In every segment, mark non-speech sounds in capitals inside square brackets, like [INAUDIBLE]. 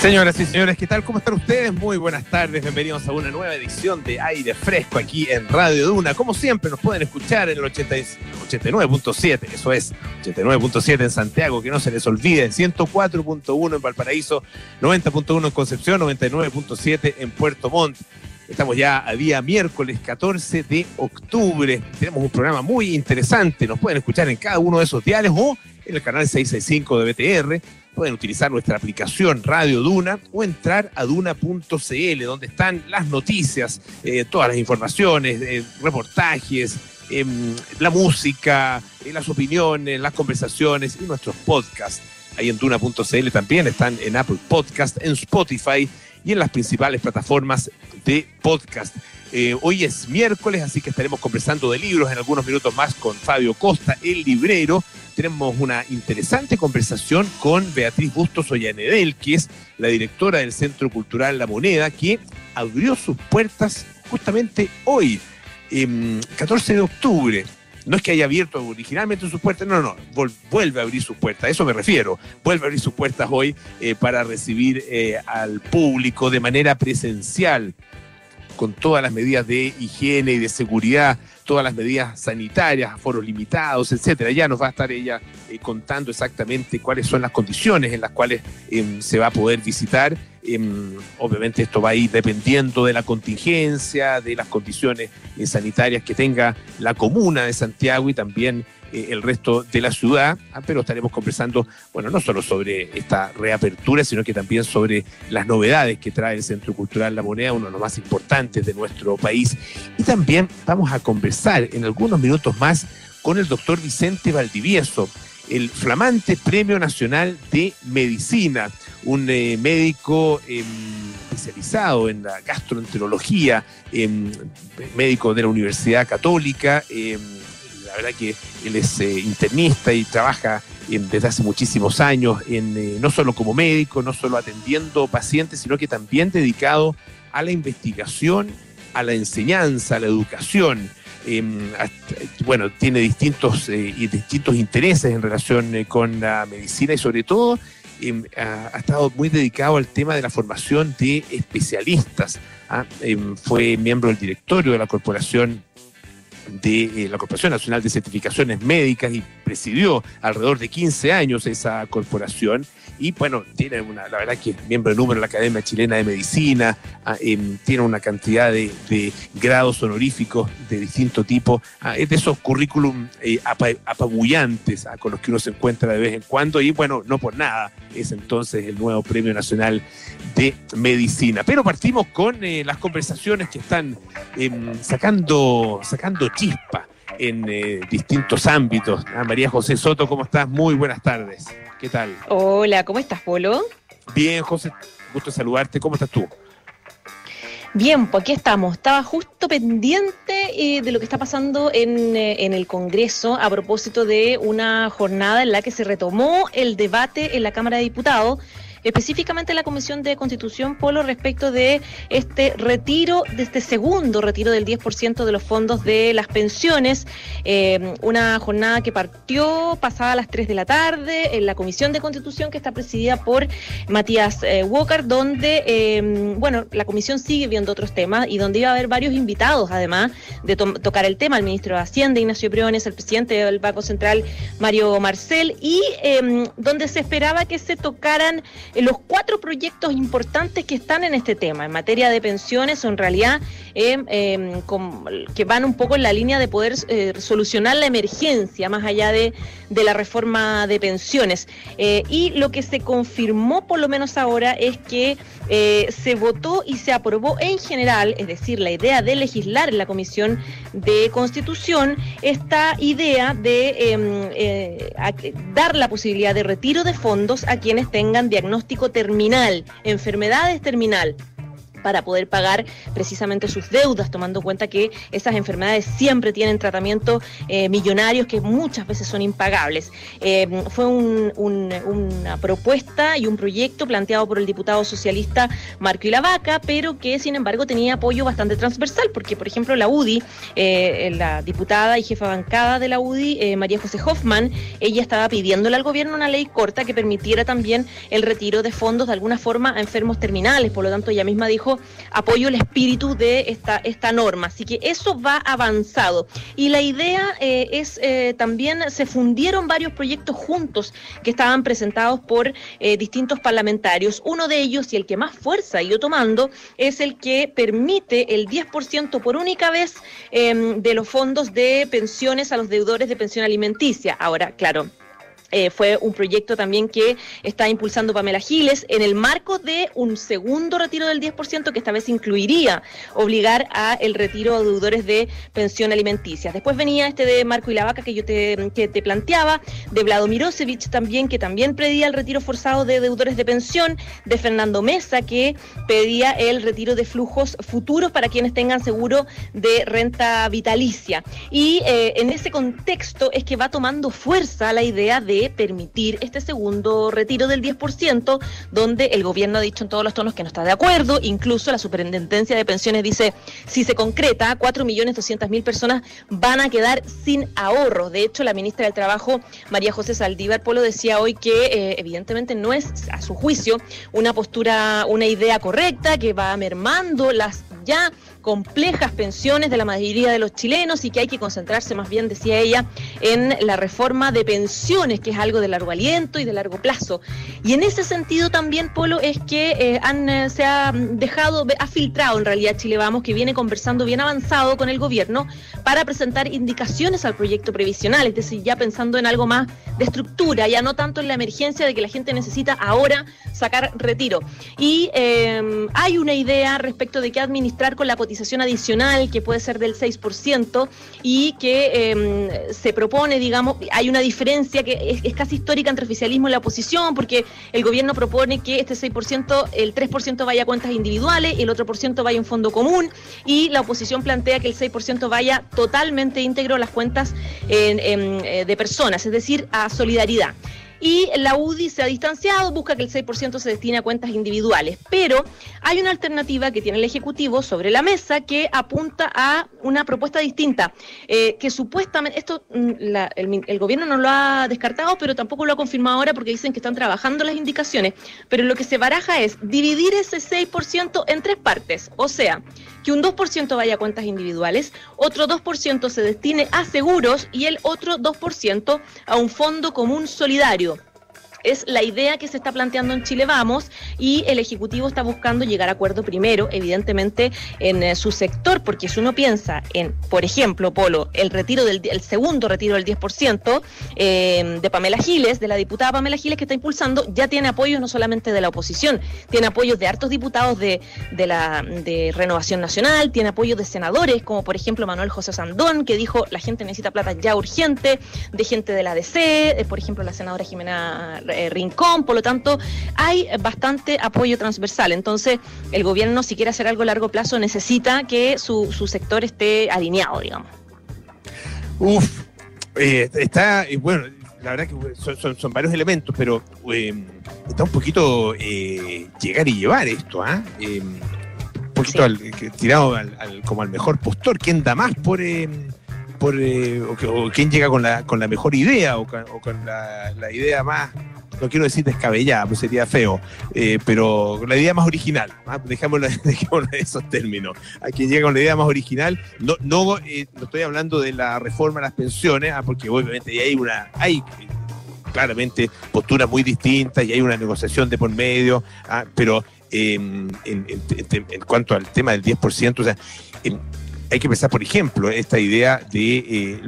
Señoras y señores, ¿qué tal? ¿Cómo están ustedes? Muy buenas tardes, bienvenidos a una nueva edición de Aire Fresco aquí en Radio Duna. Como siempre, nos pueden escuchar en el 89.7, eso es, 89.7 en Santiago, que no se les olvide, 104.1 en Valparaíso, 90.1 en Concepción, 99.7 en Puerto Montt. Estamos ya a día miércoles 14 de octubre. Tenemos un programa muy interesante. Nos pueden escuchar en cada uno de esos diales o en el canal 665 de BTR pueden utilizar nuestra aplicación Radio Duna o entrar a duna.cl, donde están las noticias, eh, todas las informaciones, eh, reportajes, em, la música, eh, las opiniones, las conversaciones y nuestros podcasts. Ahí en duna.cl también están en Apple Podcast, en Spotify y en las principales plataformas de podcast. hoy es miércoles, así que estaremos conversando de libros en algunos minutos más con Fabio Costa, el librero, tenemos una interesante conversación con Beatriz Bustos Ollanedel, que es la directora del Centro Cultural La Moneda, que abrió sus puertas justamente hoy, 14 de octubre. No es que haya abierto originalmente sus puertas, no, no, vuelve a abrir sus puertas, a eso me refiero. Vuelve a abrir sus puertas hoy eh, para recibir eh, al público de manera presencial, con todas las medidas de higiene y de seguridad todas las medidas sanitarias, foros limitados, etcétera. Ya nos va a estar ella eh, contando exactamente cuáles son las condiciones en las cuales em, se va a poder visitar. Em, obviamente esto va a ir dependiendo de la contingencia, de las condiciones eh, sanitarias que tenga la comuna de Santiago y también eh, el resto de la ciudad, ah, pero estaremos conversando, bueno, no solo sobre esta reapertura, sino que también sobre las novedades que trae el Centro Cultural La Moneda, uno de los más importantes de nuestro país. Y también vamos a conversar en algunos minutos más con el doctor Vicente Valdivieso, el flamante Premio Nacional de Medicina, un eh, médico em, especializado en la gastroenterología, em, médico de la Universidad Católica em, la verdad que él es eh, internista y trabaja desde hace muchísimos años, en, eh, no solo como médico, no solo atendiendo pacientes, sino que también dedicado a la investigación, a la enseñanza, a la educación. Em, bueno, tiene distintos, eh, distintos intereses en relación con la medicina y sobre todo em, ha, estado muy dedicado al tema de la formación de especialistas. ¿ah? Em, fue miembro del directorio de la Corporación de eh, la Corporación Nacional de Certificaciones Médicas y presidió alrededor de 15 años esa corporación y bueno, tiene una, la verdad que es miembro de número de la Academia Chilena de Medicina, ah, em, tiene una cantidad de, grados honoríficos de distinto tipo, ah, es de esos currículum eh, apabullantes ah, con los que uno se encuentra de vez en cuando y bueno, no por nada es entonces el nuevo Premio Nacional de Medicina. Pero partimos con eh, las conversaciones que están em, sacando, sacando chispa en eh, distintos ámbitos. María José Soto, ¿cómo estás? Muy buenas tardes. ¿Qué tal? Hola, ¿cómo estás, Polo? Bien, José, gusto saludarte. ¿Cómo estás tú? Bien, pues aquí estamos. Estaba justo pendiente eh, de lo que está pasando en, eh, en, el Congreso a propósito de una jornada en la que se retomó el debate en la Cámara de Diputados específicamente la Comisión de Constitución, Polo, respecto de este retiro, de este segundo retiro del 10% de los fondos de las pensiones. Eh, una jornada que partió pasada a las 3 de la tarde en la Comisión de Constitución, que está presidida por Matías eh, Walker, donde, eh, bueno, la comisión sigue viendo otros temas y donde iba a haber varios invitados, además de tocar el tema, el ministro de Hacienda, Ignacio Briones, el presidente del Banco Central, Mario Marcel, y donde se esperaba que se tocaran los cuatro proyectos importantes que están en este tema en materia de pensiones en realidad eh, em, que van un poco en la línea de poder eh, solucionar la emergencia más allá de, la reforma de pensiones. Eh, y lo que se confirmó por lo menos ahora es que se votó y se aprobó en general, es decir, la idea de legislar en la Comisión de Constitución, esta idea de em, dar la posibilidad de retiro de fondos a quienes tengan diagnóstico terminal, enfermedades terminal. Para poder pagar precisamente sus deudas, tomando en cuenta que esas enfermedades siempre tienen tratamientos eh, millonarios que muchas veces son impagables. Eh, fue una propuesta y un proyecto planteado por el diputado socialista Marco Ilavaca, pero que sin embargo tenía apoyo bastante transversal, porque por ejemplo la UDI, eh, la diputada y jefa bancada de la UDI, María José Hoffman, ella estaba pidiéndole al gobierno una ley corta que permitiera también el retiro de fondos de alguna forma a enfermos terminales, por lo tanto ella misma dijo apoyo el espíritu de esta, esta norma. Así que eso va avanzado. Y la idea eh, es eh, también, se fundieron varios proyectos juntos que estaban presentados por eh, distintos parlamentarios. Uno de ellos y el que más fuerza ha ido tomando es el que permite el 10% por única vez em, de los fondos de pensiones a los deudores de pensión alimenticia. Ahora, claro, eh, fue un proyecto también que está impulsando Pamela Giles en el marco de un segundo retiro del 10% que esta vez incluiría obligar a el retiro a deudores de pensión alimenticia. Después venía este de Marco y la Vaca que yo te, que te planteaba, de Vlado Mirosevich también, que también pedía el retiro forzado de deudores de pensión, de Fernando Mesa, que pedía el retiro de flujos futuros para quienes tengan seguro de renta vitalicia. Y eh, en ese contexto es que va tomando fuerza la idea de permitir este segundo retiro del 10%, donde el gobierno ha dicho en todos los tonos que no está de acuerdo, incluso la superintendencia de pensiones dice, si se concreta, 4.200.000 personas van a quedar sin ahorro. De hecho, la ministra del Trabajo, María José Saldívar Polo, decía hoy que eh, evidentemente no es, a su juicio, una postura, una idea correcta, que va mermando las ya complejas pensiones de la mayoría de los chilenos y que hay que concentrarse más bien, decía ella, en la reforma de pensiones, que es algo de largo aliento y de largo plazo. Y en ese sentido también, Polo, es que eh, han, eh, se ha dejado, ha filtrado en realidad Chile Vamos, que viene conversando bien avanzado con el gobierno para presentar indicaciones al proyecto previsional, es decir, ya pensando en algo más de estructura, ya no tanto en la emergencia de que la gente necesita ahora sacar retiro. Y eh, hay una idea respecto de qué administrar con la cotización adicional que puede ser del 6% y que em, se propone, digamos, hay una diferencia que es, casi histórica entre oficialismo y la oposición, porque el gobierno propone que este 6%, el 3% vaya a cuentas individuales el otro por ciento vaya a un fondo común, y la oposición plantea que el 6% vaya totalmente íntegro a las cuentas eh, de personas, es decir, a solidaridad y la UDI se ha distanciado, busca que el 6% se destine a cuentas individuales. Pero hay una alternativa que tiene el Ejecutivo sobre la mesa que apunta a una propuesta distinta, eh, que supuestamente, esto mm, el, gobierno no lo ha descartado, pero tampoco lo ha confirmado ahora porque dicen que están trabajando las indicaciones, pero lo que se baraja es dividir ese 6% en tres partes, o sea, que un 2% vaya a cuentas individuales, otro 2% se destine a seguros y el otro 2% a un fondo común solidario es la idea que se está planteando en Chile Vamos y el Ejecutivo está buscando llegar a acuerdo primero, evidentemente, en eh, su sector, porque si uno piensa en, por ejemplo, Polo, el retiro del el segundo retiro del 10% eh, de Pamela Giles, de la diputada Pamela Giles que está impulsando, ya tiene apoyos no solamente de la oposición, tiene apoyos de hartos diputados de, de la de Renovación Nacional, tiene apoyos de senadores, como por ejemplo Manuel José Sandón, que dijo la gente necesita plata ya urgente, de gente de la DC, por ejemplo la senadora Jimena eh, rincón, por lo tanto hay bastante apoyo transversal. Entonces el gobierno si quiere hacer algo a largo plazo necesita que su, sector esté alineado, digamos. Uf, eh, está, bueno, la verdad que son, varios elementos, pero eh, está un poquito llegar y llevar esto, ¿ah? un poquito tirado como al mejor postor. ¿Quién da más por, por o, quién llega con la, con la mejor idea o con, la, idea más no quiero decir descabellada, pues sería feo, eh, pero la idea más original, ¿ah? dejémoslo, [LAUGHS] en esos términos. A quien llega con la idea más original, no, no, eh, estoy hablando de la reforma de las pensiones, ¿ah? porque obviamente hay una, hay claramente posturas muy distintas y hay una negociación de por medio, ¿ah? pero em, en, cuanto al tema del 10%, o sea, em, hay que pensar, por ejemplo, esta idea de eh,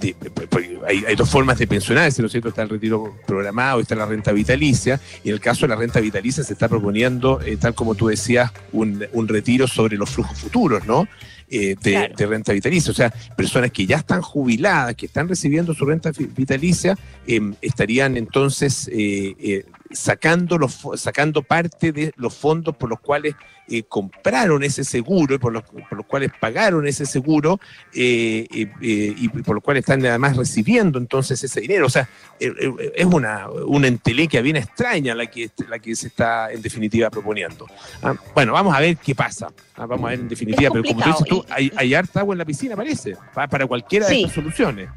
los hay, dos formas de pensionarse, ¿no es cierto? Está el retiro programado, está la renta vitalicia, y en el caso de la renta vitalicia se está proponiendo, eh, tal como tú decías, un, retiro sobre los flujos futuros, ¿no? Eh, de, renta vitalicia. O sea, personas que ya están jubiladas, que están recibiendo su renta vitalicia, em, estarían entonces eh, sacando, los, sacando parte de los fondos por los cuales eh, compraron ese seguro y por los, por los cuales pagaron ese seguro eh, y por los cuales están además recibiendo entonces ese dinero. O sea, es una, una entelequia bien extraña la que, la que se está en definitiva proponiendo. Ah, bueno, vamos a ver qué pasa. Ah, vamos a ver en definitiva, pero como tú dices tú, hay, hay harta agua en la piscina, parece, para, cualquiera de estas soluciones.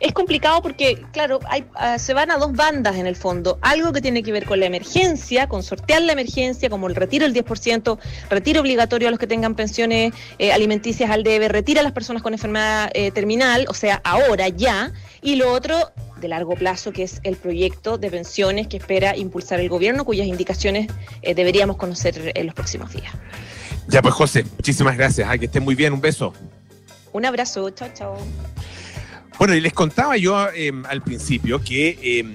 Es complicado porque, claro, hay, ah, se van a dos bandas en el fondo. Algo que tiene que ver con la emergencia, con sortear la emergencia, como el retiro del 10%, retiro obligatorio a los que tengan pensiones eh, alimenticias al debe, retira a las personas con enfermedad eh, terminal, o sea, ahora ya. Y lo otro, de largo plazo, que es el proyecto de pensiones que espera impulsar el gobierno, cuyas indicaciones eh, deberíamos conocer en los próximos días. Ya pues, José, muchísimas gracias. que estén muy bien. Un beso. Un abrazo. Chao, chao. Bueno, y les contaba yo em, al principio que em,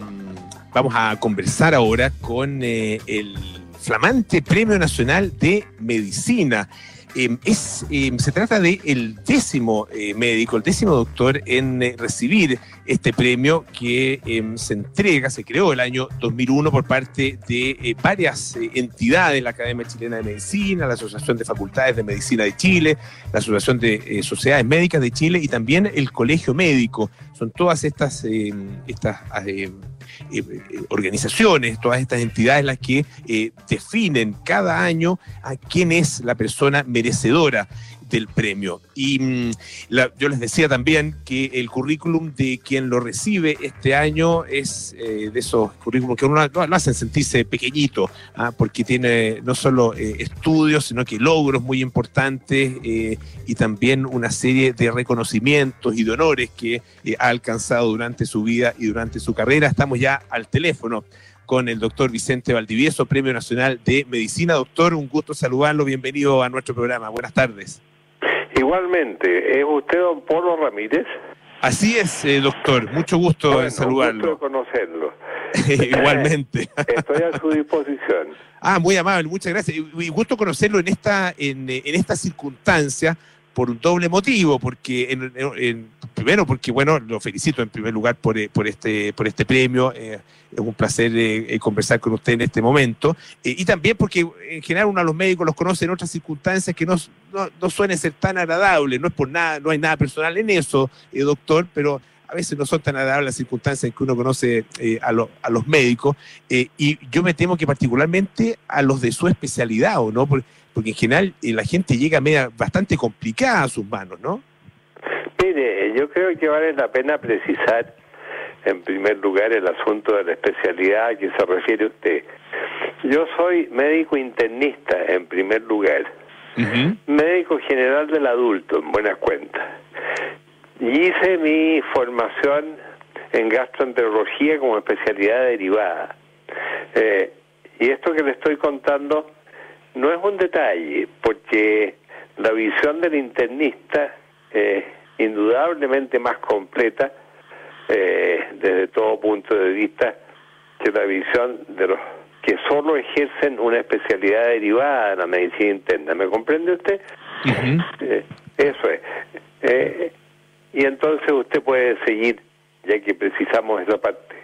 vamos a conversar ahora con eh, el flamante Premio Nacional de Medicina. Em, es, em, se trata de el décimo eh, médico, el décimo doctor en eh, recibir este premio que em, se entrega, se creó el año 2001 por parte de eh, varias entidades, la Academia Chilena de Medicina, la Asociación de Facultades de Medicina de Chile, la Asociación de Sociedades Médicas de Chile y también el Colegio Médico. Son todas estas, estas organizaciones, todas estas entidades las que definen cada año a quién es la persona merecedora del premio. Y mm, yo les decía también que el currículum de quien lo recibe este año es eh, de esos currículums que uno lo, hacen sentirse pequeñito, ¿ah? porque tiene no solo eh, estudios, sino que logros muy importantes eh, y también una serie de reconocimientos y de honores que ha alcanzado durante su vida y durante su carrera. Estamos ya al teléfono con el doctor Vicente Valdivieso, Premio Nacional de Medicina. Doctor, un gusto saludarlo, bienvenido a nuestro programa. Buenas tardes. Igualmente, ¿es usted don Polo Ramírez? Así es, eh, doctor, mucho gusto en saludarlo. Gusto conocerlo. [LAUGHS] Igualmente. [LAUGHS] Estoy a su disposición. Ah, muy amable, muchas gracias. Y gusto conocerlo en esta, en, en esta circunstancia, por un doble motivo, porque en, primero porque bueno, lo felicito en primer lugar por, eh, por este por este premio, eh, es un placer eh, conversar con usted en este momento, y también porque en general uno a los médicos los conoce en otras circunstancias que no, no, suelen ser tan agradables, no es por nada, no hay nada personal en eso, doctor, pero a veces no son tan agradables las circunstancias en que uno conoce a, a, los médicos, y yo me temo que particularmente a los de su especialidad, ¿o no? Porque, porque en general eh, la gente llega media, bastante complicada a sus manos, ¿no? Mire, yo creo que vale la pena precisar en primer lugar el asunto de la especialidad a que se refiere usted. Yo soy médico internista en primer lugar, médico general del adulto en buenas cuentas. Y hice mi formación en gastroenterología como especialidad derivada. Eh, y esto que le estoy contando no es un detalle, porque la visión del internista es indudablemente más completa eh, desde todo punto de vista que la visión de los que solo ejercen una especialidad derivada de la medicina interna. ¿Me comprende usted? Eh, eso es. Eh, y entonces usted puede seguir, ya que precisamos esa parte.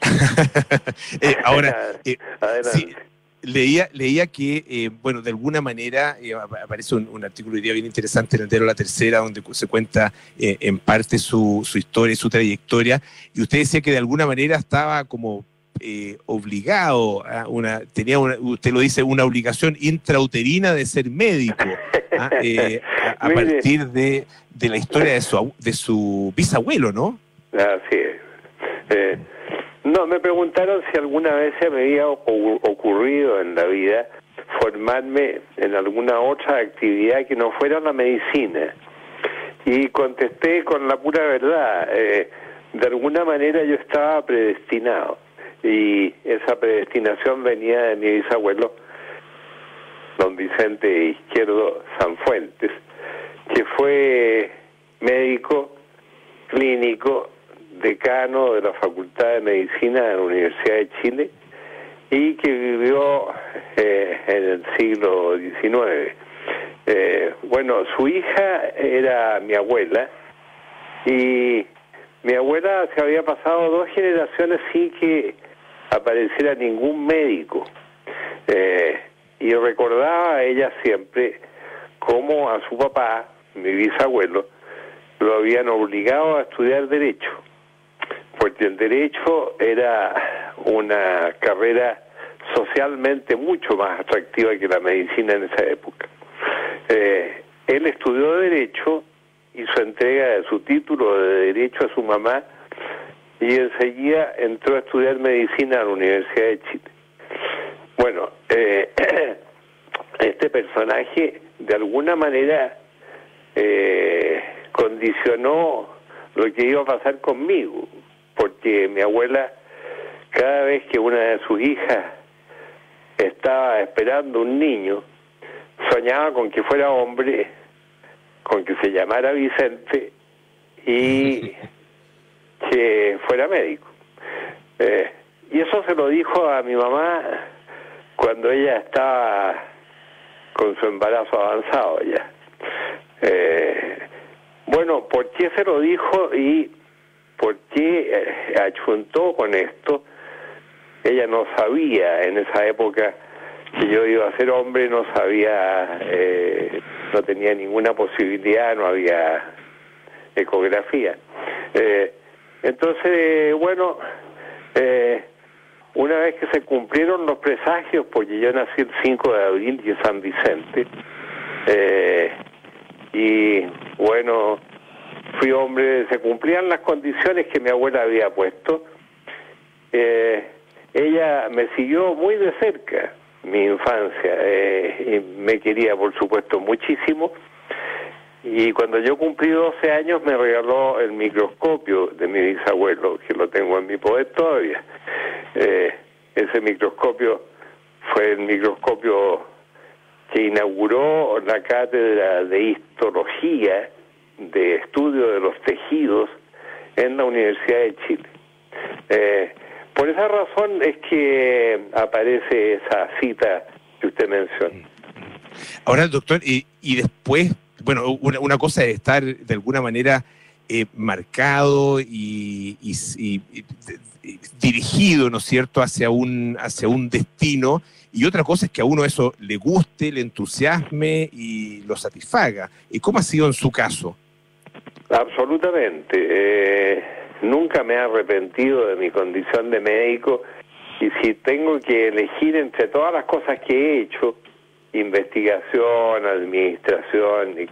[LAUGHS] ahora, Adelante leía, leía que, eh, bueno, de alguna manera eh, aparece un, artículo hoy día bien interesante en el diario La Tercera, donde se cuenta eh, en parte su, su historia y su trayectoria, y usted decía que de alguna manera estaba como obligado a una, tenía usted lo dice, una obligación intrauterina de ser médico ¿ah? [LAUGHS] a, partir de, de, la historia de su, de su bisabuelo, ¿no? Así es. No, me preguntaron si alguna vez se me había ocurrido en la vida formarme en alguna otra actividad que no fuera la medicina. Y contesté con la pura verdad. Eh, de alguna manera yo estaba predestinado. Y esa predestinación venía de mi bisabuelo, don Vicente Izquierdo Sanfuentes, que fue médico clínico decano de la Facultad de Medicina de la Universidad de Chile y que vivió eh, en el siglo XIX. Eh, bueno, su hija era mi abuela y mi abuela se había pasado dos generaciones sin que apareciera ningún médico. Eh, y recordaba a ella siempre cómo a su papá, mi bisabuelo, lo habían obligado a estudiar derecho, porque el derecho era una carrera socialmente mucho más atractiva que la medicina en esa época. Eh, él estudió derecho, hizo entrega de su título de derecho a su mamá y enseguida entró a estudiar medicina a la Universidad de Chile. Bueno, eh, [CLEARS THROAT] este personaje de alguna manera eh, condicionó lo que iba a pasar conmigo, porque mi abuela, cada vez que una de sus hijas estaba esperando un niño, soñaba con que fuera hombre, con que se llamara Vicente y [LAUGHS] que fuera médico. Eh, y eso se lo dijo a mi mamá cuando ella estaba con su embarazo avanzado ya. Eh, bueno, ¿por qué se lo dijo y por qué eh, achuntó con esto? Ella no sabía en esa época que yo iba a ser hombre, no sabía, eh, no tenía ninguna posibilidad, no había ecografía. Eh, entonces, bueno, eh, una vez que se cumplieron los presagios, porque yo nací el 5 de abril y en San Vicente, eh, y bueno, fui hombre, se cumplían las condiciones que mi abuela había puesto. Eh, ella me siguió muy de cerca mi infancia eh, y me quería, por supuesto, muchísimo. Y cuando yo cumplí 12 años me regaló el microscopio de mi bisabuelo, que lo tengo en mi poder todavía. Eh, ese microscopio fue el microscopio que inauguró la cátedra de histología, de estudio de los tejidos, en la Universidad de Chile. Eh, por esa razón es que aparece esa cita que usted menciona. Ahora, doctor, y, y después bueno, una, una, cosa es estar de alguna manera eh, marcado y, y, y, dirigido, ¿no es cierto?, hacia un, hacia un destino, y otra cosa es que a uno eso le guste, le entusiasme y lo satisfaga. ¿Y cómo ha sido en su caso? Absolutamente. Eh, nunca me he arrepentido de mi condición de médico y si tengo que elegir entre todas las cosas que he hecho, investigación, administración.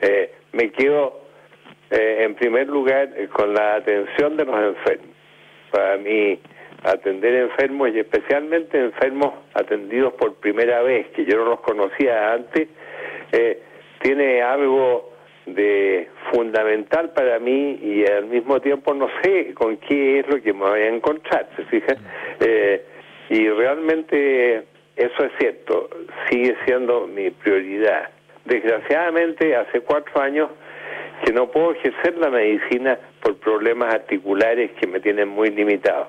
Eh, me quedo eh, en primer lugar eh, con la atención de los enfermos. Para mí, atender enfermos y especialmente enfermos atendidos por primera vez, que yo no los conocía antes, eh, tiene algo de fundamental para mí y al mismo tiempo no sé con qué es lo que me voy a encontrar, ¿se fija? Eh, y realmente eso es cierto, sigue siendo mi prioridad. Desgraciadamente, hace cuatro años que no puedo ejercer la medicina por problemas articulares que me tienen muy limitado.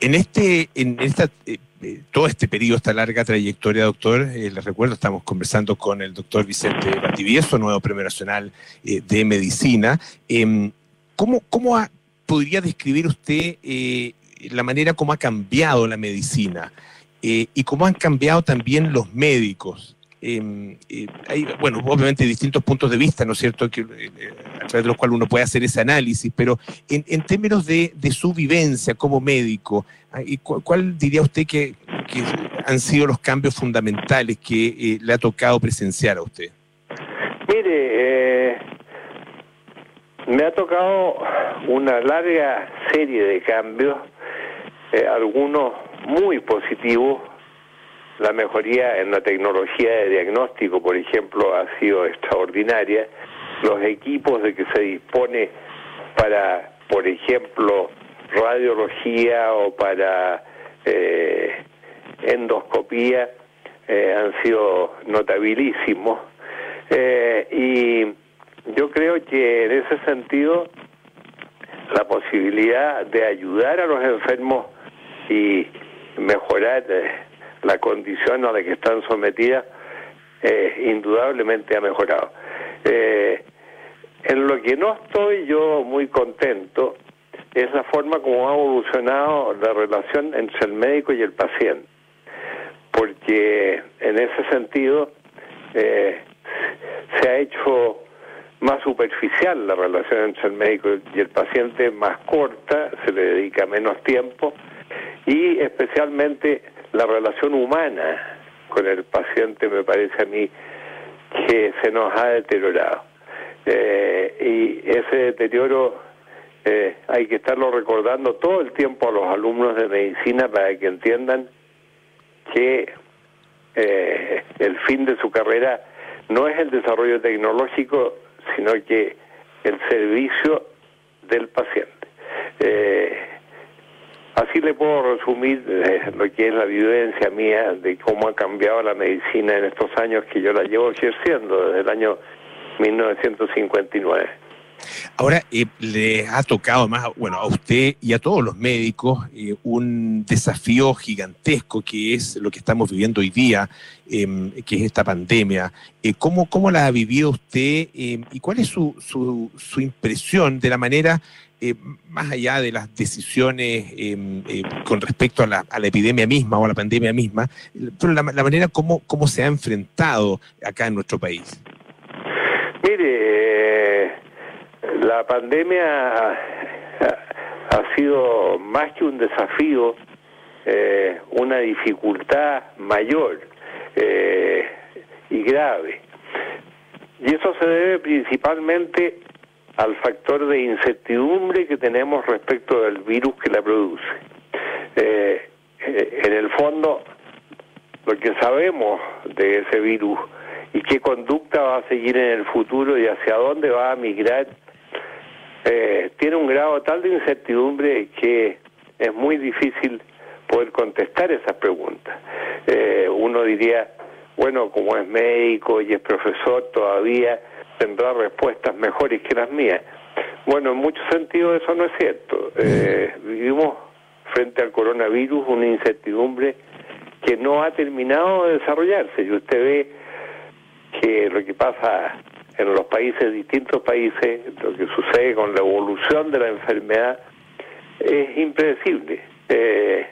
En este, en esta, eh, todo este periodo, esta larga trayectoria, doctor, eh, les recuerdo, estamos conversando con el doctor Vicente Bativieso, nuevo Premio Nacional eh, de Medicina. Em, ¿Cómo, cómo podría describir usted la manera como ha cambiado la medicina? eh, y cómo han cambiado también los médicos. Eh, eh, hay, bueno, obviamente distintos puntos de vista, ¿no es cierto?, que, eh, a través de los cuales uno puede hacer ese análisis, pero en, términos de, su vivencia como médico, ¿cuál, ¿cuál, diría usted que, que, han sido los cambios fundamentales que le ha tocado presenciar a usted? Mire, me ha tocado una larga serie de cambios, algunos muy positivo. La mejoría en la tecnología de diagnóstico, por ejemplo, ha sido extraordinaria. Los equipos de que se dispone para, por ejemplo, radiología o para eh, endoscopía eh, han sido notabilísimos. Eh, y yo creo que en ese sentido la posibilidad de ayudar a los enfermos y mejorar eh, la condición a la que están sometidas, eh, indudablemente ha mejorado. Eh, en lo que no estoy yo muy contento es la forma como ha evolucionado la relación entre el médico y el paciente. Porque en ese sentido eh, se ha hecho más superficial la relación entre el médico y el paciente, más corta, se le dedica menos tiempo y especialmente la relación humana con el paciente me parece a mí que se nos ha deteriorado. Eh, y ese deterioro eh, hay que estarlo recordando todo el tiempo a los alumnos de medicina para que entiendan que eh, el fin de su carrera no es el desarrollo tecnológico, sino que el servicio del paciente. Así le puedo resumir lo que es la vivencia mía de cómo ha cambiado la medicina en estos años que yo la llevo ejerciendo desde el año 1959. Ahora, eh, le ha tocado más, bueno, a usted y a todos los médicos eh, un desafío gigantesco que es lo que estamos viviendo hoy día, em, que es esta pandemia. Eh, ¿cómo, ¿Cómo la ha vivido usted em, y cuál es su, su, su impresión de la manera, más allá de las decisiones em, con respecto a la, a la, epidemia misma o a la pandemia misma, pero la, manera como, cómo se ha enfrentado acá en nuestro país? Mire, la pandemia ha sido más que un desafío, eh, una dificultad mayor eh, y grave. Y eso se debe principalmente al factor de incertidumbre que tenemos respecto del virus que la produce. Eh, en el fondo, lo que sabemos de ese virus y qué conducta va a seguir en el futuro y hacia dónde va a migrar, eh, tiene un grado tal de incertidumbre que es muy difícil poder contestar esas preguntas. Eh, uno diría, bueno, como es médico y es profesor, todavía tendrá respuestas mejores que las mías. Bueno, en muchos sentidos eso no es cierto. [LAUGHS] Eh, vivimos frente al coronavirus una incertidumbre que no ha terminado de desarrollarse. Y usted ve que lo que pasa en los países, distintos países, lo que sucede con la evolución de la enfermedad es impredecible. Eh,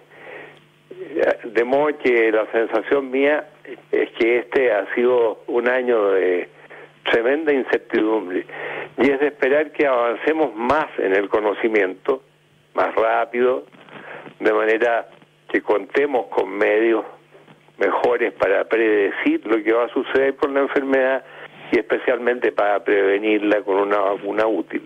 de modo que la sensación mía es que este ha sido un año de tremenda incertidumbre y es de esperar que avancemos más en el conocimiento, más rápido, de manera que contemos con medios mejores para predecir lo que va a suceder con la enfermedad y especialmente para prevenirla con una vacuna útil.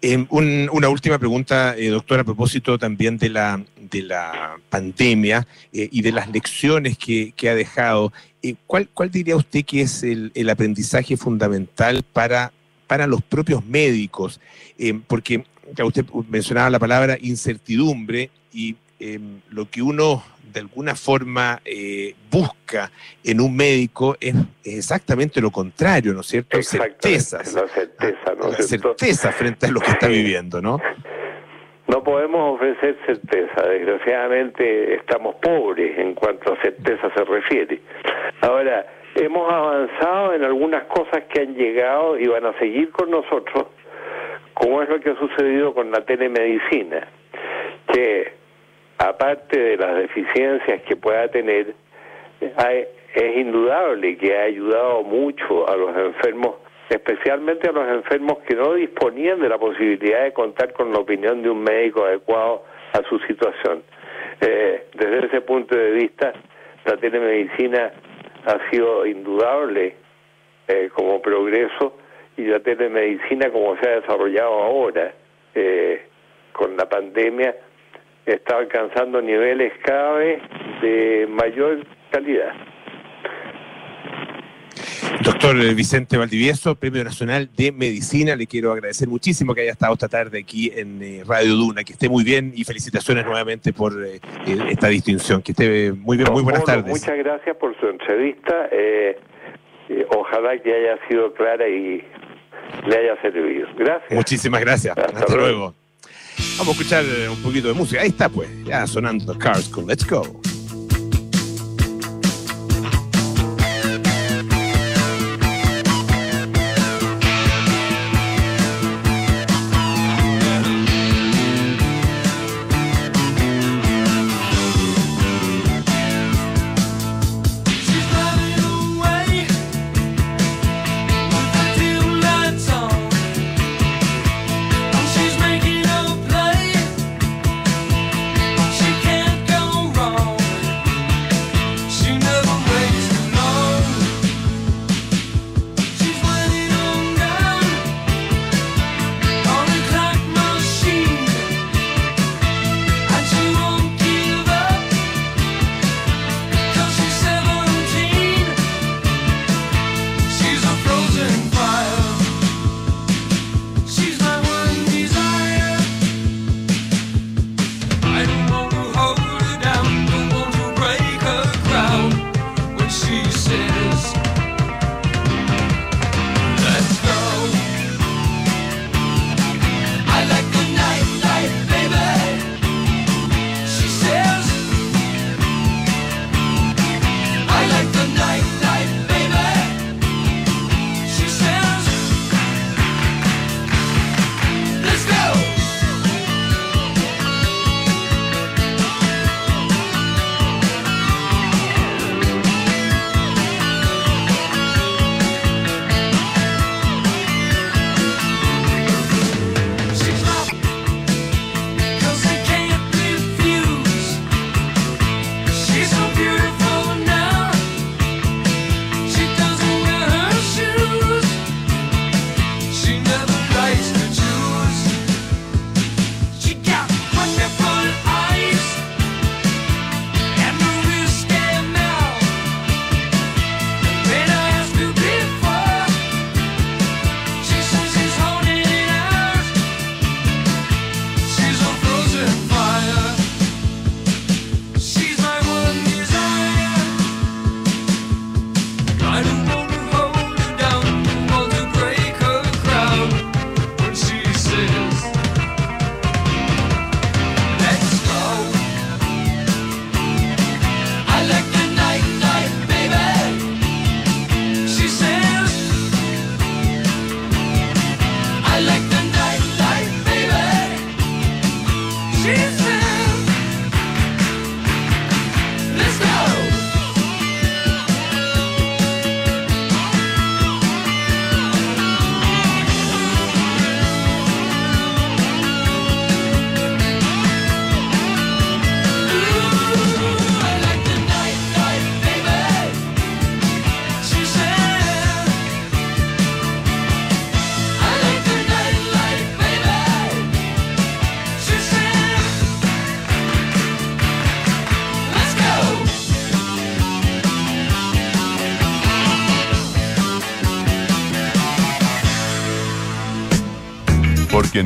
Eh, una última pregunta, eh, doctor, a propósito también de la, de la pandemia eh, y de las lecciones que ha dejado. Eh, ¿cuál, ¿Cuál diría usted que es el, el aprendizaje fundamental para, para los propios médicos? porque usted mencionaba la palabra incertidumbre y lo que uno de alguna forma eh, busca en un médico es, exactamente lo contrario, ¿no es cierto? Certezas. La certeza, ¿no? La certeza frente a lo que está viviendo, ¿no? No podemos ofrecer certeza, desgraciadamente estamos pobres en cuanto a certeza se refiere. Ahora, hemos avanzado en algunas cosas que han llegado y van a seguir con nosotros, como es lo que ha sucedido con la telemedicina, que aparte de las deficiencias que pueda tener, es indudable que ha ayudado mucho a los enfermos, especialmente a los enfermos que no disponían de la posibilidad de contar con la opinión de un médico adecuado a su situación. Eh, desde ese punto de vista, la telemedicina ha sido indudable eh, como progreso y la telemedicina como se ha desarrollado ahora eh, con la pandemia está alcanzando niveles cada vez de mayor calidad. Doctor Vicente Valdivieso, Premio Nacional de Medicina, le quiero agradecer muchísimo que haya estado esta tarde aquí en eh, Radio Duna, que esté muy bien y felicitaciones nuevamente por eh, eh, esta distinción, que esté muy bien, muy buenas tardes. Muchas gracias por su entrevista, ojalá que haya sido clara y le haya servido. Gracias. Muchísimas gracias, hasta, luego. Vamos a escuchar eh, un poquito de música. Ahí está, pues, ya sonando Cars con Let's Go.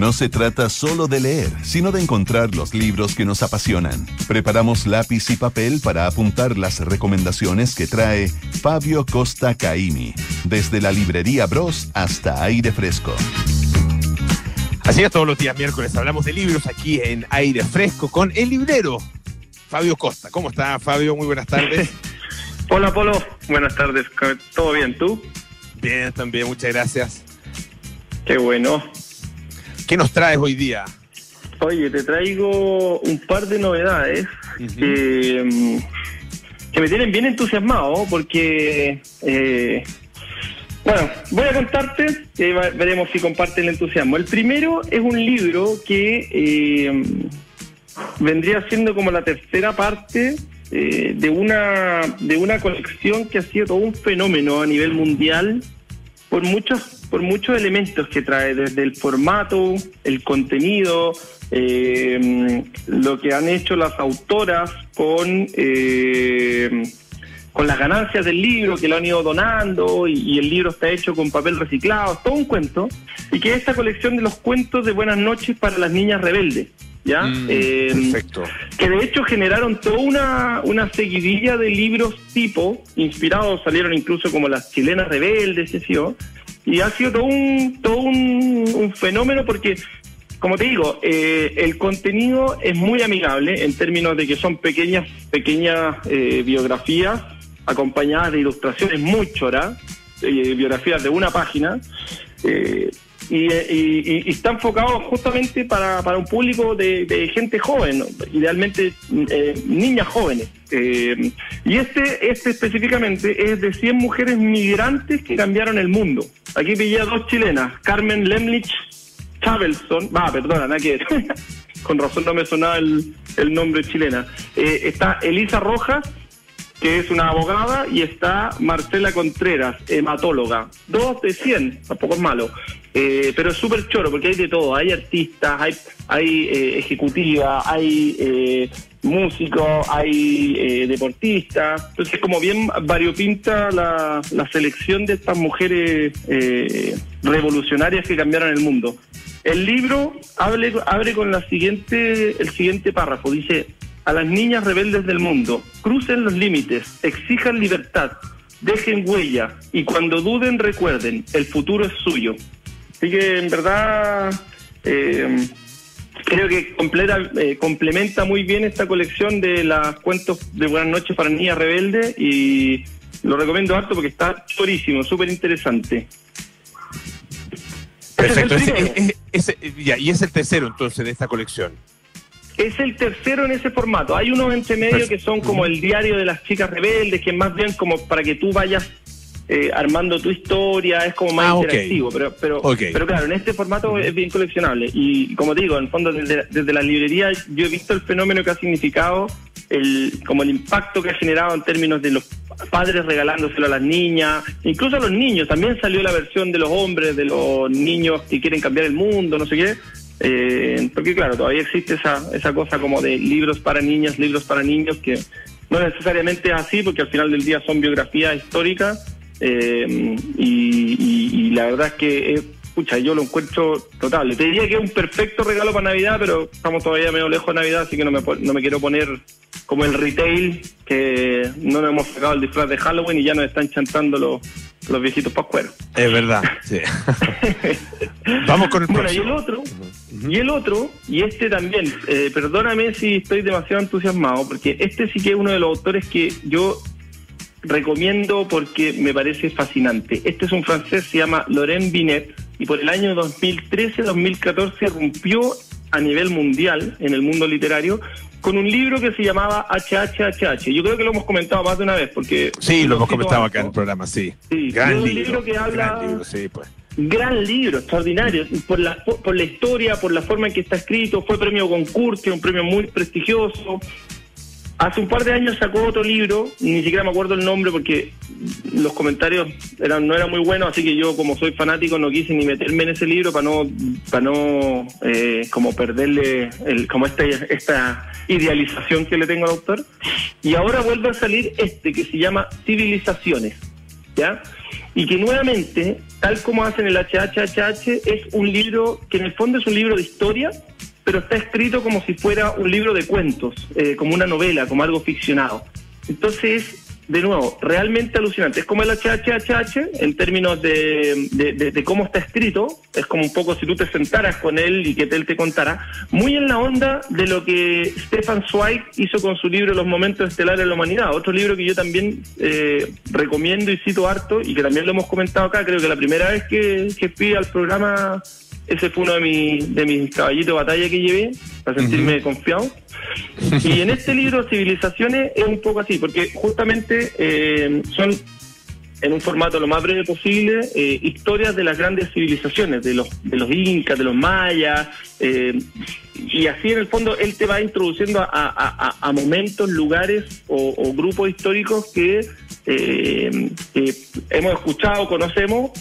No se trata solo de leer, sino de encontrar los libros que nos apasionan. Preparamos lápiz y papel para apuntar las recomendaciones que trae Fabio Costa Caimi, desde la librería Bros hasta aire fresco. Así es, todos los días miércoles hablamos de libros aquí en aire fresco con el librero Fabio Costa. ¿Cómo está Fabio? Muy buenas tardes. [LAUGHS] Hola Polo, buenas tardes. ¿Todo bien tú? Bien, también, muchas gracias. Qué bueno. ¿Qué nos traes hoy día? Oye, te traigo un par de novedades que, que me tienen bien entusiasmado porque, eh, bueno, voy a contarte, y veremos si comparte el entusiasmo. El primero es un libro que eh, vendría siendo como la tercera parte eh, de una de una colección que ha sido todo un fenómeno a nivel mundial por muchos por muchos elementos que trae, desde el formato, el contenido, eh, lo que han hecho las autoras con, eh, con las ganancias del libro, que lo han ido donando, y, el libro está hecho con papel reciclado, todo un cuento, y que es esta colección de los cuentos de Buenas noches para las niñas rebeldes. ¿Ya? Mm, eh, perfecto. Que de hecho generaron toda una, una seguidilla de libros tipo, inspirados, salieron incluso como las chilenas rebeldes, y ha sido todo un, todo un, fenómeno porque, como te digo, eh, el contenido es muy amigable en términos de que son pequeñas, pequeñas eh, biografías acompañadas de ilustraciones muy choras, eh, biografías de una página. Y, está enfocado justamente para, para un público de, gente joven, idealmente niñas jóvenes. y este, este específicamente es de 100 mujeres migrantes que cambiaron el mundo. Aquí pillé a dos chilenas, Carmen Lemlich Chabelson, va, perdona, nada que [LAUGHS] con razón no me sonaba el, el nombre chilena. Eh, está Elisa Rojas, que es una abogada, y está Marcela Contreras, hematóloga. Dos de 100, tampoco es malo. Eh, pero es súper choro porque hay de todo. Hay artistas, hay, hay eh, ejecutivas, hay eh, músicos, hay eh, deportistas. Entonces, como bien variopinta la, la selección de estas mujeres revolucionarias que cambiaron el mundo. El libro abre, abre con la siguiente, el siguiente párrafo. Dice, a las niñas rebeldes del mundo, crucen los límites, exijan libertad, dejen huella y cuando duden recuerden, el futuro es suyo. Así que en verdad eh, creo que completa, eh, complementa muy bien esta colección de las cuentos de Buenas noches para niñas rebeldes y lo recomiendo harto porque está chorísimo, súper interesante. Perfecto, y es el tercero entonces de esta colección. Es el tercero en ese formato. Hay unos entre medio que son como el diario de las chicas rebeldes, que es más bien como para que tú vayas eh, armando tu historia, es como más ah, interactivo, pero pero, pero claro, en este formato es bien coleccionable. Y como te digo, en el fondo desde, desde, la librería yo he visto el fenómeno que ha significado, el como el impacto que ha generado en términos de los padres regalándoselo a las niñas, incluso a los niños, también salió la versión de los hombres, de los niños que quieren cambiar el mundo, no sé qué. Eh, porque claro, todavía existe esa, esa cosa como de libros para niñas, libros para niños, que no necesariamente es así, porque al final del día son biografías históricas, eh, y, la verdad es que, escucha, yo lo encuentro total. Te diría que es un perfecto regalo para Navidad, pero estamos todavía medio lejos de Navidad, así que no me, no me quiero poner como el retail, que no nos hemos sacado el disfraz de Halloween y ya nos están chantando los, los viejitos pascueros. Es verdad, sí. [LAUGHS] Vamos con el bueno, y el otro, y el otro, y este también, eh, perdóname si estoy demasiado entusiasmado, porque este sí que es uno de los autores que yo recomiendo porque me parece fascinante. Este es un francés, se llama Laurent Binet, y por el año 2013-2014 rompió a nivel mundial, en el mundo literario, con un libro que se llamaba HHHH. Yo creo que lo hemos comentado más de una vez, porque... Sí, lo hemos comentado acá en el programa, sí. gran libro, que habla... Gran libro, sí, pues. Gran libro, extraordinario, por la, por la historia, por la forma en que está escrito, fue premio concurso, un premio muy prestigioso, Hace un par de años sacó otro libro, ni siquiera me acuerdo el nombre porque los comentarios eran no eran muy buenos, así que yo como soy fanático no quise ni meterme en ese libro para no para no eh, como perderle el, como esta esta idealización que le tengo al autor. Y ahora vuelve a salir este que se llama Civilizaciones, ¿ya? y que nuevamente, tal como hacen el HHHH, es un libro que en el fondo es un libro de historia, pero está escrito como si fuera un libro de cuentos, eh, como una novela, como algo ficcionado. Entonces, de nuevo, realmente alucinante. Es como el HHHH en términos de, de, cómo está escrito. Es como un poco si tú te sentaras con él y que él te contara. Muy en la onda de lo que Stefan Zweig hizo con su libro Los momentos estelares de la humanidad. Otro libro que yo también eh, recomiendo y cito harto y que también lo hemos comentado acá. Creo que la primera vez que, que fui al programa ese fue uno de, mis de mis caballitos de batalla que llevé para sentirme confiado. Y en este libro, Civilizaciones, es un poco así, porque justamente eh, son en un formato lo más breve posible, eh, historias de las grandes civilizaciones, de los, de los incas, de los mayas, eh, y así en el fondo él te va introduciendo a, momentos, lugares o, grupos históricos que, que hemos escuchado, conocemos,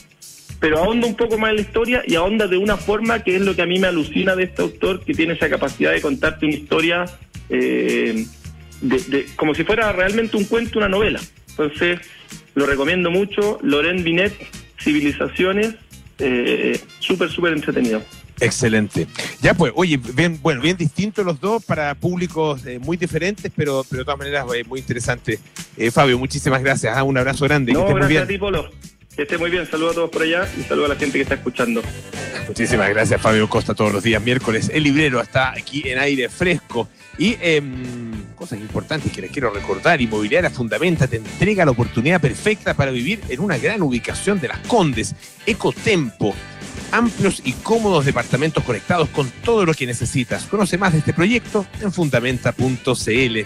pero ahonda un poco más en la historia y ahonda de una forma que es lo que a mí me alucina de este autor, que tiene esa capacidad de contarte una historia eh, de, como si fuera realmente un cuento, una novela. Entonces, lo recomiendo mucho. Loren Binet, Civilizaciones, eh, súper, súper entretenido. Excelente. Ya pues, oye, bien, bueno, bien distintos los dos para públicos eh, muy diferentes, pero, pero de todas maneras muy interesante. Fabio, muchísimas gracias. Ah, un abrazo grande. No, gracias a ti, Polo. Que esté muy bien, saludos a todos por allá y saludos a la gente que está escuchando. Muchísimas gracias, Fabio Costa, todos los días miércoles. El librero está aquí en aire fresco. Y em, cosas importantes que les quiero recordar, Inmobiliaria Fundamenta te entrega la oportunidad perfecta para vivir en una gran ubicación de las Condes, Ecotempo amplios y cómodos departamentos conectados con todo lo que necesitas. Conoce más de este proyecto en fundamenta.cl.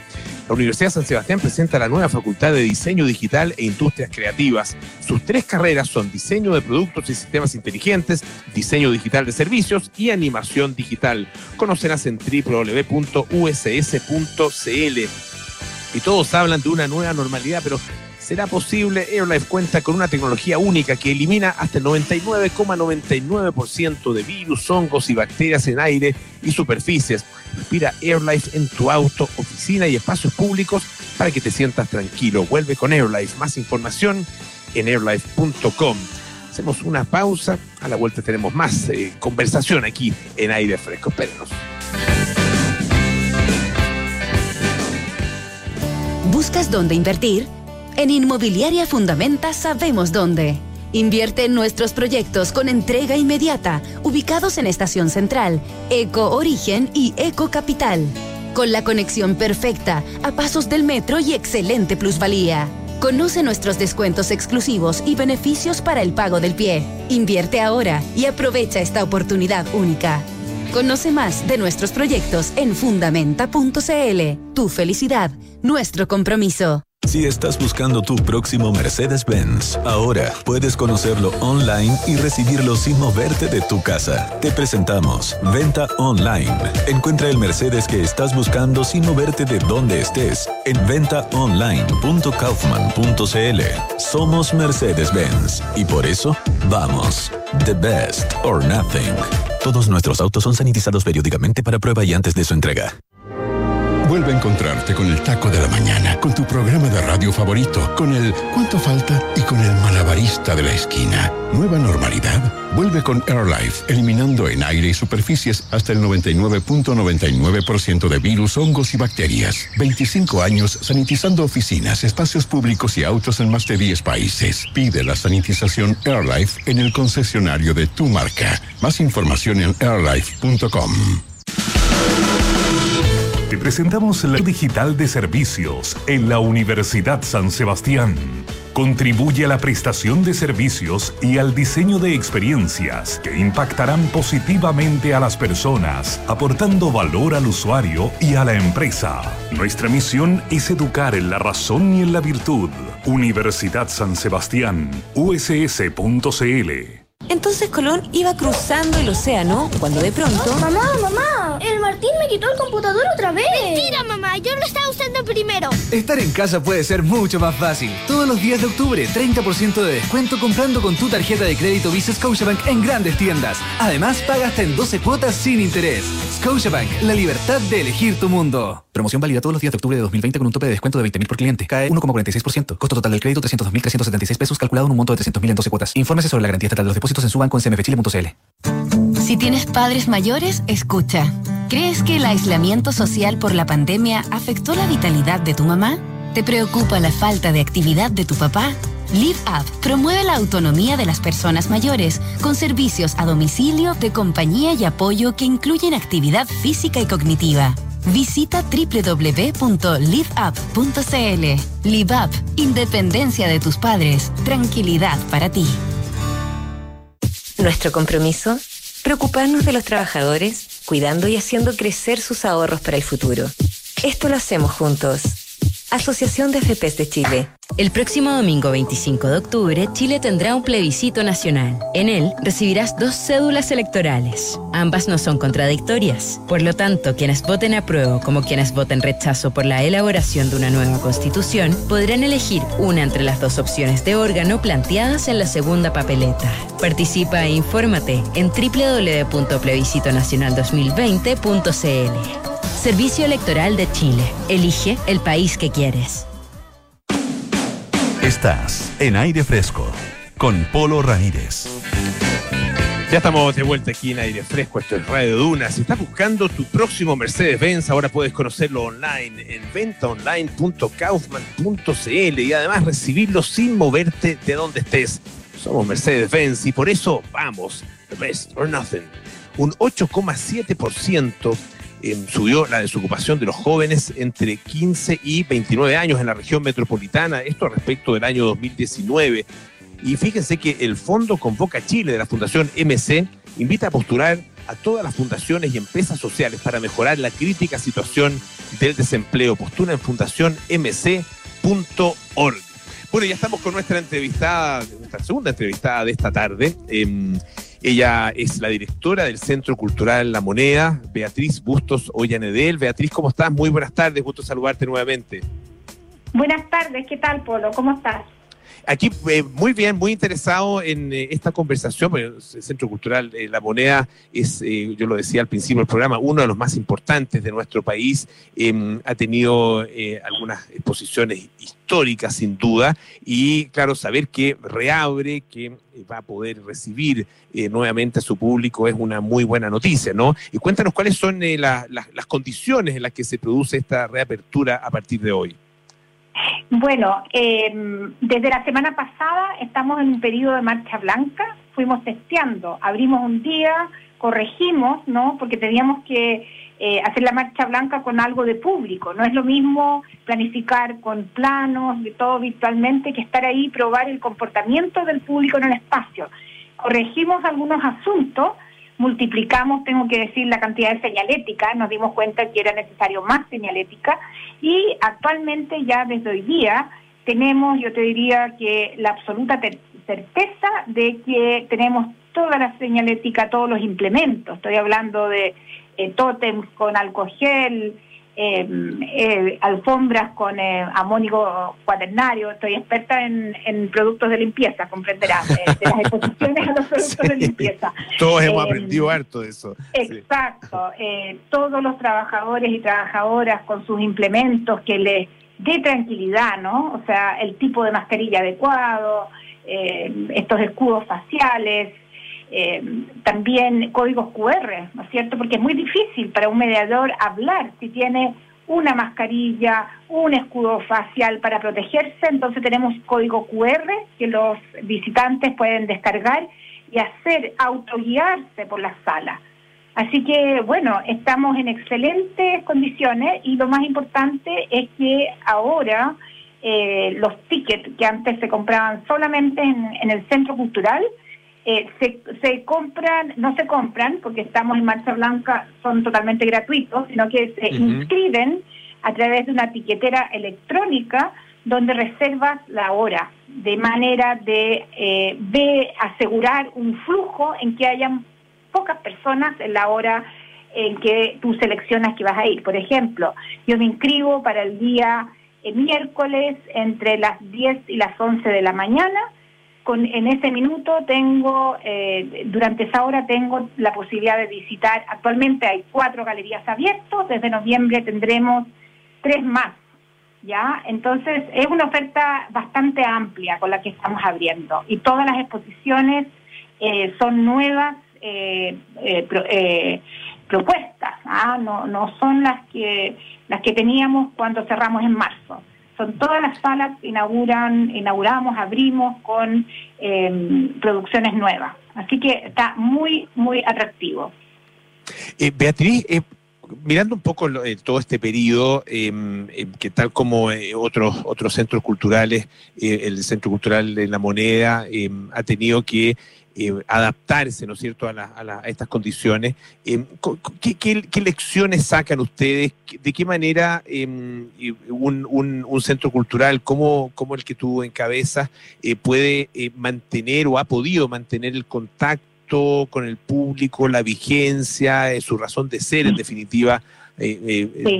La Universidad San Sebastián presenta la nueva Facultad de Diseño Digital e Industrias Creativas. Sus tres carreras son diseño de productos y sistemas inteligentes, diseño digital de servicios y animación digital. Conocerás en www.uss.cl. Y todos hablan de una nueva normalidad, pero será posible. AirLife cuenta con una tecnología única que elimina hasta el 99,99% de virus, hongos y bacterias en aire y superficies. Respira AirLife en tu auto, oficina y espacios públicos para que te sientas tranquilo. Vuelve con AirLife. Más información en airlife.com. Hacemos una pausa. A la vuelta tenemos más eh, conversación aquí en aire fresco. Espérenos. ¿Buscas dónde invertir? En Inmobiliaria Fundamenta sabemos dónde. Invierte en nuestros proyectos con entrega inmediata, ubicados en Estación Central, Eco Origen y Eco Capital. Con la conexión perfecta, a pasos del metro y excelente plusvalía. Conoce nuestros descuentos exclusivos y beneficios para el pago del pie. Invierte ahora y aprovecha esta oportunidad única. Conoce más de nuestros proyectos en fundamenta.cl. Tu felicidad, nuestro compromiso. Si estás buscando tu próximo Mercedes-Benz, ahora puedes conocerlo online y recibirlo sin moverte de tu casa. Te presentamos Venta Online. Encuentra el Mercedes que estás buscando sin moverte de donde estés en ventaonline.kaufman.cl. Somos Mercedes-Benz y por eso vamos. The best or nothing. Todos nuestros autos son sanitizados periódicamente para prueba y antes de su entrega. Vuelve a encontrarte con el taco de la mañana, con tu programa de radio favorito, con el ¿Cuánto falta? y con el malabarista de la esquina. Nueva normalidad. Vuelve con AirLife, eliminando en aire y superficies hasta el 99.99% de virus, hongos y bacterias. 25 años sanitizando oficinas, espacios públicos y autos en más de 10 países. Pide la sanitización AirLife en el concesionario de tu marca. Más información en airlife.com. Te presentamos la digital de servicios en la Universidad San Sebastián. Contribuye a la prestación de servicios y al diseño de experiencias que impactarán positivamente a las personas, aportando valor al usuario y a la empresa. Nuestra misión es educar en la razón y en la virtud. Universidad San Sebastián, uss.cl. Entonces Colón iba cruzando el océano cuando de pronto... ¡Mamá, mamá! Martín me quitó el computador otra vez. Mentira, mamá. Yo lo estaba usando primero. Estar en casa puede ser mucho más fácil. Todos los días de octubre, 30% de descuento comprando con tu tarjeta de crédito Visa Scotiabank en grandes tiendas. Además, paga hasta en 12 cuotas sin interés. Scotiabank, la libertad de elegir tu mundo. Promoción válida todos los días de octubre de 2020 con un tope de descuento de 20.000 por cliente. Cae 1,46%. Costo total del crédito 302.376 pesos calculado en un monto de 300.000 en 12 cuotas. Infórmese sobre la garantía estatal de los depósitos en su banco en cmfchile.cl. Si tienes padres mayores, escucha. ¿Crees que el aislamiento social por la pandemia afectó la vitalidad de tu mamá? ¿Te preocupa la falta de actividad de tu papá? Live Up promueve la autonomía de las personas mayores con servicios a domicilio de compañía y apoyo que incluyen actividad física y cognitiva. Visita www.liveup.cl. Live Up, independencia de tus padres, tranquilidad para ti. Nuestro compromiso, preocuparnos de los trabajadores, cuidando y haciendo crecer sus ahorros para el futuro. Esto lo hacemos juntos. Asociación de FPs de Chile. El próximo domingo 25 de octubre, Chile tendrá un plebiscito nacional. En él recibirás dos cédulas electorales. Ambas no son contradictorias. Por lo tanto, quienes voten apruebo como quienes voten rechazo por la elaboración de una nueva constitución podrán elegir una entre las dos opciones de órgano planteadas en la segunda papeleta. Participa e infórmate en www.plebiscitonacional2020.cl. Servicio Electoral de Chile. Elige el país que quieres. Estás en aire fresco con Polo Ramírez. Ya estamos de vuelta aquí en aire fresco, esto es Radio Duna. Si estás buscando tu próximo Mercedes-Benz, ahora puedes conocerlo online en ventaonline.kaufman.cl y además recibirlo sin moverte de donde estés. Somos Mercedes-Benz y por eso vamos, the best or nothing. Un 8,7% subió la desocupación de los jóvenes entre 15 y 29 años en la región metropolitana, esto respecto del año 2019. Y fíjense que el Fondo Convoca Chile de la Fundación MC invita a postular a todas las fundaciones y empresas sociales para mejorar la crítica situación del desempleo. Postula en fundacionmc.org. Bueno, ya estamos con nuestra entrevistada, nuestra segunda entrevistada de esta tarde. Em, ella es la directora del Centro Cultural La Moneda, Beatriz Bustos Ollanedel. Beatriz, ¿cómo estás? Muy buenas tardes, gusto saludarte nuevamente. Buenas tardes, ¿qué tal, Polo? ¿Cómo estás? Aquí eh, muy bien, muy interesado en eh, esta conversación, porque el Centro Cultural eh, La Moneda es, yo lo decía al principio del programa, uno de los más importantes de nuestro país. Em, ha tenido algunas exposiciones históricas, sin duda, y claro, saber que reabre, que va a poder recibir nuevamente a su público es una muy buena noticia, ¿no? Y cuéntanos cuáles son las condiciones en las que se produce esta reapertura a partir de hoy. Bueno, eh, desde la semana pasada estamos en un periodo de marcha blanca, fuimos testeando, abrimos un día, corregimos, ¿no? Porque teníamos que eh, hacer la marcha blanca con algo de público. No es lo mismo planificar con planos, de todo virtualmente, que estar ahí y probar el comportamiento del público en el espacio. Corregimos algunos asuntos multiplicamos, tengo que decir, la cantidad de señalética, nos dimos cuenta que era necesario más señalética y actualmente ya desde hoy día tenemos, yo te diría que la absoluta certeza de que tenemos toda la señalética, todos los implementos, estoy hablando de eh, tótems con alcohol Em, eh, alfombras con eh, amónico cuaternario. Estoy experta en, productos de limpieza, comprenderás, de, las exposiciones a los productos de [LAUGHS] limpieza. Todos hemos em, aprendido harto de eso. Exacto. Eh, todos los trabajadores y trabajadoras con sus implementos que les dé tranquilidad, ¿no? O sea, el tipo de mascarilla adecuado, em, estos escudos faciales, eh, también códigos QR, ¿no es cierto? Porque es muy difícil para un mediador hablar si tiene una mascarilla, un escudo facial para protegerse, entonces tenemos código QR que los visitantes pueden descargar y hacer autoguiarse por la sala. Así que, bueno, estamos en excelentes condiciones y lo más importante es que ahora eh, los tickets que antes se compraban solamente en el centro cultural, eh, se, se, compran, no se compran porque estamos en marcha blanca, son totalmente gratuitos, sino que se inscriben a través de una etiquetera electrónica donde reservas la hora, de manera de, eh, de asegurar un flujo en que hayan pocas personas en la hora en que tú seleccionas que vas a ir. Por ejemplo, yo me inscribo para el día miércoles entre las 10 y las 11 de la mañana. Con, en ese minuto tengo, eh, durante esa hora tengo la posibilidad de visitar, actualmente hay cuatro galerías abiertas, desde noviembre tendremos tres más, ¿ya? Entonces es una oferta bastante amplia con la que estamos abriendo y todas las exposiciones eh, son nuevas eh, propuestas, ¿ah? no, no son las que, las que teníamos cuando cerramos en marzo son todas las salas inauguran, inauguramos, abrimos con em, producciones nuevas. Así que está muy, muy atractivo. Eh, Beatriz, eh, mirando un poco eh, todo este periodo, em, em, que tal como otros, otros centros culturales, el Centro Cultural de la Moneda ha tenido que eh, adaptarse, ¿no es cierto?, a, a, estas condiciones. Eh, ¿qué, lecciones sacan ustedes? ¿De qué manera em, un, un, centro cultural como, como el que tuvo en cabeza eh, puede mantener o ha podido mantener el contacto con el público, la vigencia, su razón de ser, en definitiva,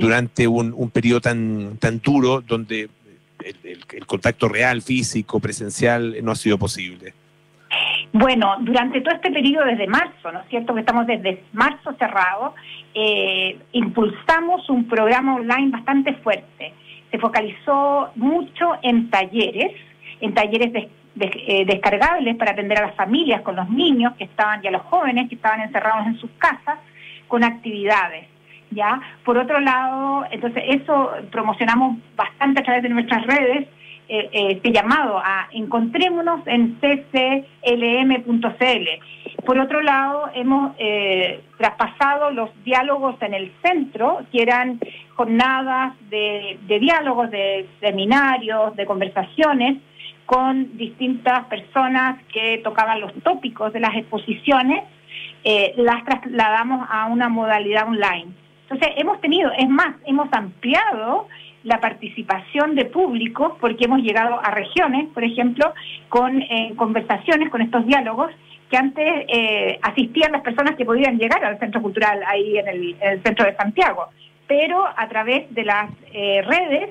durante un, un periodo tan, tan duro donde el contacto real, físico, presencial, no ha sido posible? Bueno, durante todo este periodo, desde marzo, ¿no es cierto? Que estamos desde marzo cerrado, eh, impulsamos un programa online bastante fuerte. Se focalizó mucho en talleres, en talleres eh, descargables para atender a las familias con los niños que estaban y a los jóvenes que estaban encerrados en sus casas con actividades. ¿ya? Por otro lado, entonces eso promocionamos bastante a través de nuestras redes eh, eh, este llamado a encontrémonos en cclm.cl. Por otro lado, hemos eh, traspasado los diálogos en el centro, que eran jornadas de, diálogos, de seminarios, de conversaciones con distintas personas que tocaban los tópicos de las exposiciones, las trasladamos a una modalidad online. Entonces, hemos tenido, es más, hemos ampliado la participación de público, porque hemos llegado a regiones, por ejemplo, con eh, conversaciones, con estos diálogos, que antes eh, asistían las personas que podían llegar al centro cultural ahí en el, centro de Santiago, pero a través de las eh, redes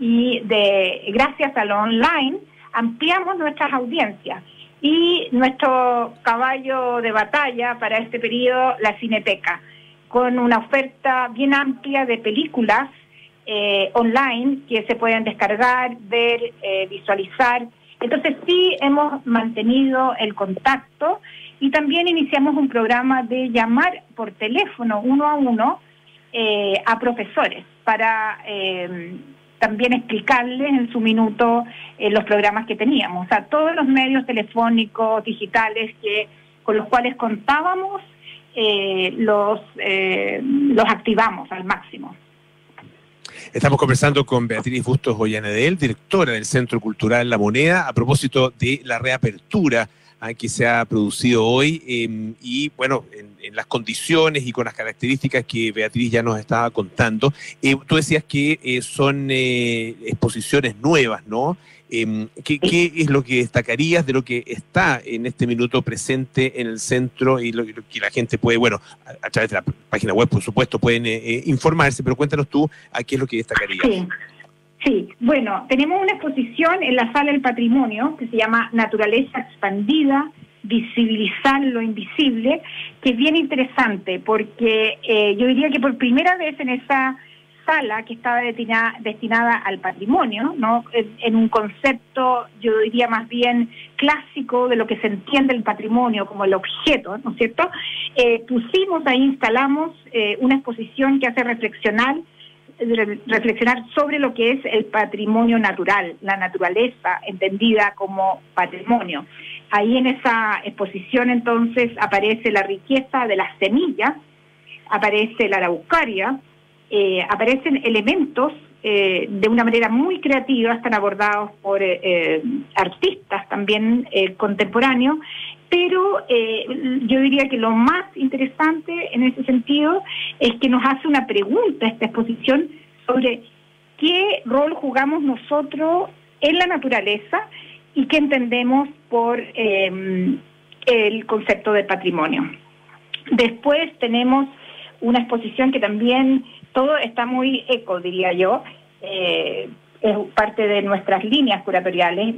y de gracias a lo online ampliamos nuestras audiencias. Y nuestro caballo de batalla para este periodo, la Cineteca, con una oferta bien amplia de películas eh, online que se pueden descargar, ver, eh, visualizar. Entonces sí hemos mantenido el contacto y también iniciamos un programa de llamar por teléfono uno a uno eh, a profesores para también explicarles en su minuto los programas que teníamos. O sea, todos los medios telefónicos, digitales que con los cuales contábamos, los, los activamos al máximo. Estamos conversando con Beatriz Bustos Ollanedel, directora del Centro Cultural La Moneda, a propósito de la reapertura que se ha producido hoy em, y, bueno, en, las condiciones y con las características que Beatriz ya nos estaba contando. Eh, tú decías que eh, son eh, exposiciones nuevas, ¿no? Em, ¿qué, es lo que destacarías de lo que está en este minuto presente en el centro y lo, que la gente puede, bueno, a, través de la página web, por supuesto, pueden eh, eh, informarse, pero cuéntanos tú a qué es lo que destacarías? Sí. Sí, bueno, tenemos una exposición en la Sala del Patrimonio que se llama Naturaleza Expandida, visibilizar lo invisible, que es bien interesante porque eh, yo diría que por primera vez en esa sala que estaba destinada, al patrimonio, ¿no? En, un concepto, yo diría más bien clásico de lo que se entiende el patrimonio como el objeto, ¿no es cierto? Eh, pusimos ahí, instalamos eh, una exposición que hace reflexionar reflexionar sobre lo que es el patrimonio natural, la naturaleza entendida como patrimonio. Ahí en esa exposición entonces aparece la riqueza de las semillas, aparece la araucaria, eh, aparecen elementos eh, de una manera muy creativa, están abordados por eh, artistas también contemporáneos, pero yo diría que lo más interesante en ese sentido es que nos hace una pregunta esta exposición sobre qué rol jugamos nosotros en la naturaleza y qué entendemos por el concepto de patrimonio. Después tenemos una exposición que también todo está muy eco, diría yo. Eh, es parte de nuestras líneas curatoriales,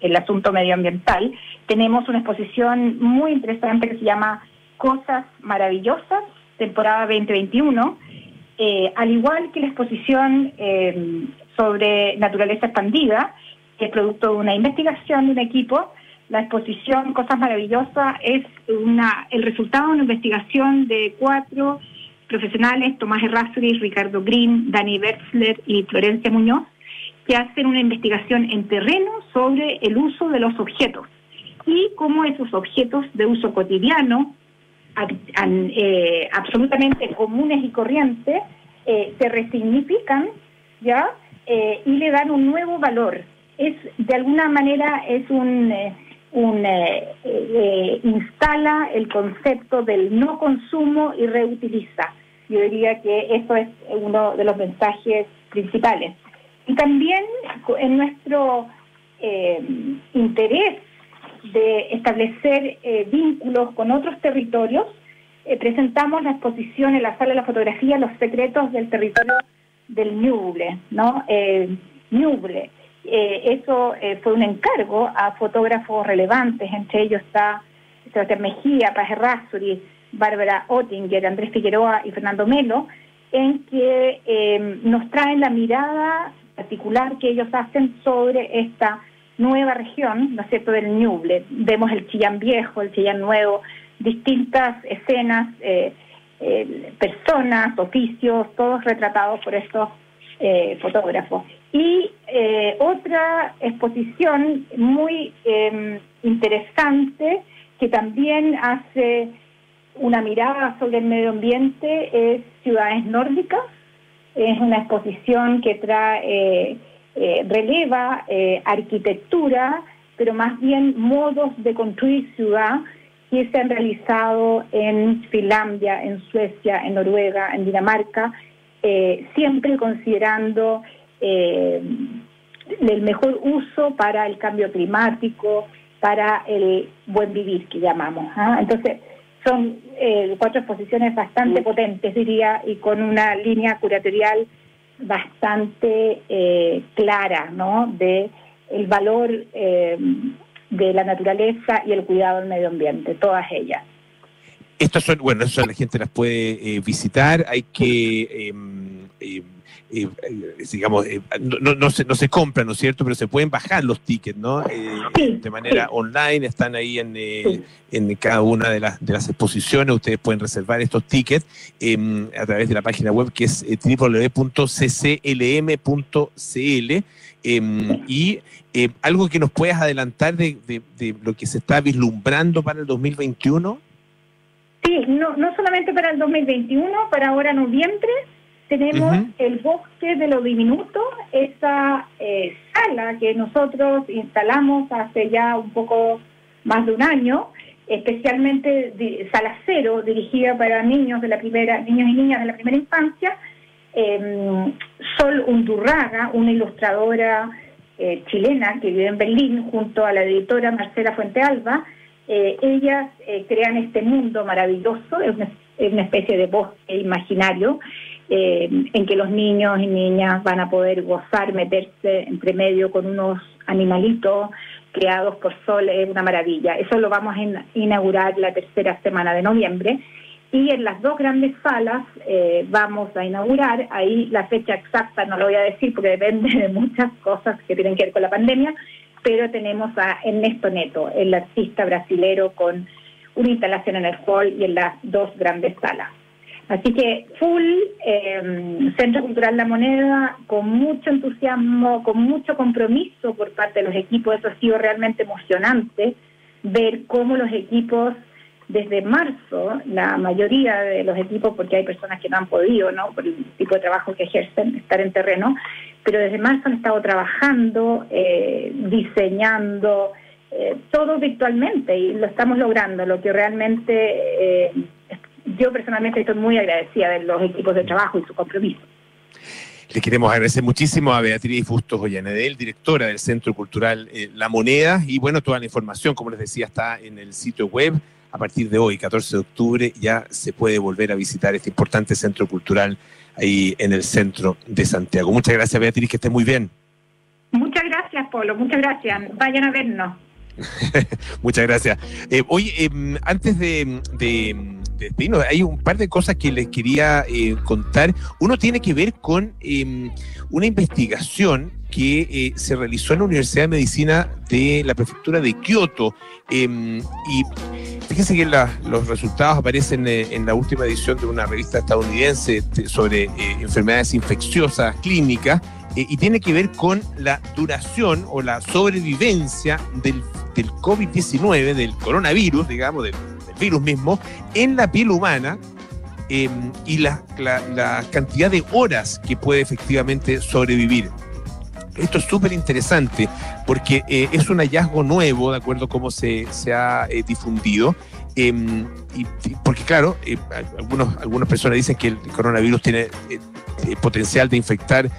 el, asunto medioambiental. Tenemos una exposición muy interesante que se llama Cosas Maravillosas, temporada 2021, eh, al igual que la exposición eh, sobre naturaleza expandida, que es producto de una investigación de un equipo, la exposición Cosas Maravillosas es el resultado de una investigación de cuatro profesionales, Tomás Errázuriz, Ricardo Green, Dani Bertzler y Florencia Muñoz, que hacen una investigación en terreno sobre el uso de los objetos y cómo esos objetos de uso cotidiano, eh, absolutamente comunes y corrientes, eh, se resignifican, ¿ya? Eh, y le dan un nuevo valor. Es, de alguna manera, es un, un instala el concepto del no consumo y reutiliza. Yo diría que eso es uno de los mensajes principales. Y también en nuestro interés de establecer eh, vínculos con otros territorios, eh, presentamos la exposición en la sala de la fotografía Los secretos del territorio del Ñuble, ¿no? Eh, Ñuble. eso fue un encargo a fotógrafos relevantes, entre ellos está Sebastián Mejía, Paz Errázuri, Bárbara Ottinger, Andrés Figueroa y Fernando Melo, en que nos traen la mirada particular que ellos hacen sobre esta nueva región, ¿no es cierto?, del Ñuble. Vemos el Chillán Viejo, el Chillán Nuevo, distintas escenas, eh, eh, personas, oficios, todos retratados por estos eh, fotógrafos. Y otra exposición muy em, interesante que también hace una mirada sobre el medio ambiente es Ciudades Nórdicas. Es una exposición que trae eh, releva eh, arquitectura, pero más bien modos de construir ciudad que se han realizado en Finlandia, en Suecia, en Noruega, en Dinamarca, eh, siempre considerando el mejor uso para el cambio climático, para el buen vivir que llamamos. ¿ah? Entonces, son cuatro exposiciones bastante potentes, diría, y con una línea curatorial bastante eh, clara, ¿no? De el valor eh, de la naturaleza y el cuidado del medio ambiente, todas ellas. Estas son, bueno, eso la gente las puede eh, visitar, hay que em, em, eh, digamos, eh, no, no, se, no se compran, ¿no es cierto? Pero se pueden bajar los tickets, ¿no? Eh, de manera online, están ahí en, en cada una de las, de las exposiciones, ustedes pueden reservar estos tickets em, a través de la página web que es www.cclm.cl em, y algo que nos puedas adelantar de, de, lo que se está vislumbrando para el 2021. Sí, no, no solamente para el 2021, para ahora noviembre, tenemos el bosque de lo diminuto, esa eh, sala que nosotros instalamos hace ya un poco más de un año, especialmente sala cero, dirigida para niños de la primera, niños y niñas de la primera infancia. Eh, Sol Undurraga, una ilustradora eh, chilena que vive en Berlín, junto a la editora Marcela Fuentealba, eh, ellas crean este mundo maravilloso, es una especie de bosque imaginario eh, en que los niños y niñas van a poder gozar, meterse entre medio con unos animalitos creados por Sol, es una maravilla. Eso lo vamos a inaugurar la tercera semana de noviembre. Y en las dos grandes salas eh, vamos a inaugurar, ahí la fecha exacta no lo voy a decir porque depende de muchas cosas que tienen que ver con la pandemia, pero tenemos a Ernesto Neto, el artista brasilero con una instalación en el hall y en las dos grandes salas. Así que full eh, Centro Cultural La Moneda, con mucho entusiasmo, con mucho compromiso por parte de los equipos. Eso ha sido realmente emocionante ver cómo los equipos desde marzo, la mayoría de los equipos, porque hay personas que no han podido, ¿no? Por el tipo de trabajo que ejercen, estar en terreno, pero desde marzo han estado trabajando, eh, diseñando, eh, todo virtualmente y lo estamos logrando, lo que realmente eh, yo personalmente estoy muy agradecida de los equipos de trabajo y su compromiso. Le queremos agradecer muchísimo a Beatriz Bustos Ollanedel, directora del Centro Cultural eh, La Moneda. Y bueno, toda la información, como les decía, está en el sitio web. A partir de hoy, 14 de octubre, ya se puede volver a visitar este importante centro cultural ahí en el centro de Santiago. Muchas gracias, Beatriz, que esté muy bien. Muchas gracias, Polo, muchas gracias. Vayan a vernos. [LAUGHS] Muchas gracias. Eh, oye, em, antes de, hay un par de cosas que les quería eh, contar. Uno tiene que ver con em, una investigación que eh, se realizó en la Universidad de Medicina de la Prefectura de Kioto. Em, y fíjense que los resultados aparecen en la última edición de una revista estadounidense sobre enfermedades infecciosas clínicas eh, y tiene que ver con la duración o la sobrevivencia del, del COVID-19, del coronavirus, digamos, del, virus mismo, en la piel humana em, y la, cantidad de horas que puede efectivamente sobrevivir. Esto es súper interesante porque eh, es un hallazgo nuevo, de acuerdo a cómo se, se ha eh, difundido, Em, y, porque claro, eh, algunos, algunas personas dicen que el coronavirus tiene potencial de infectar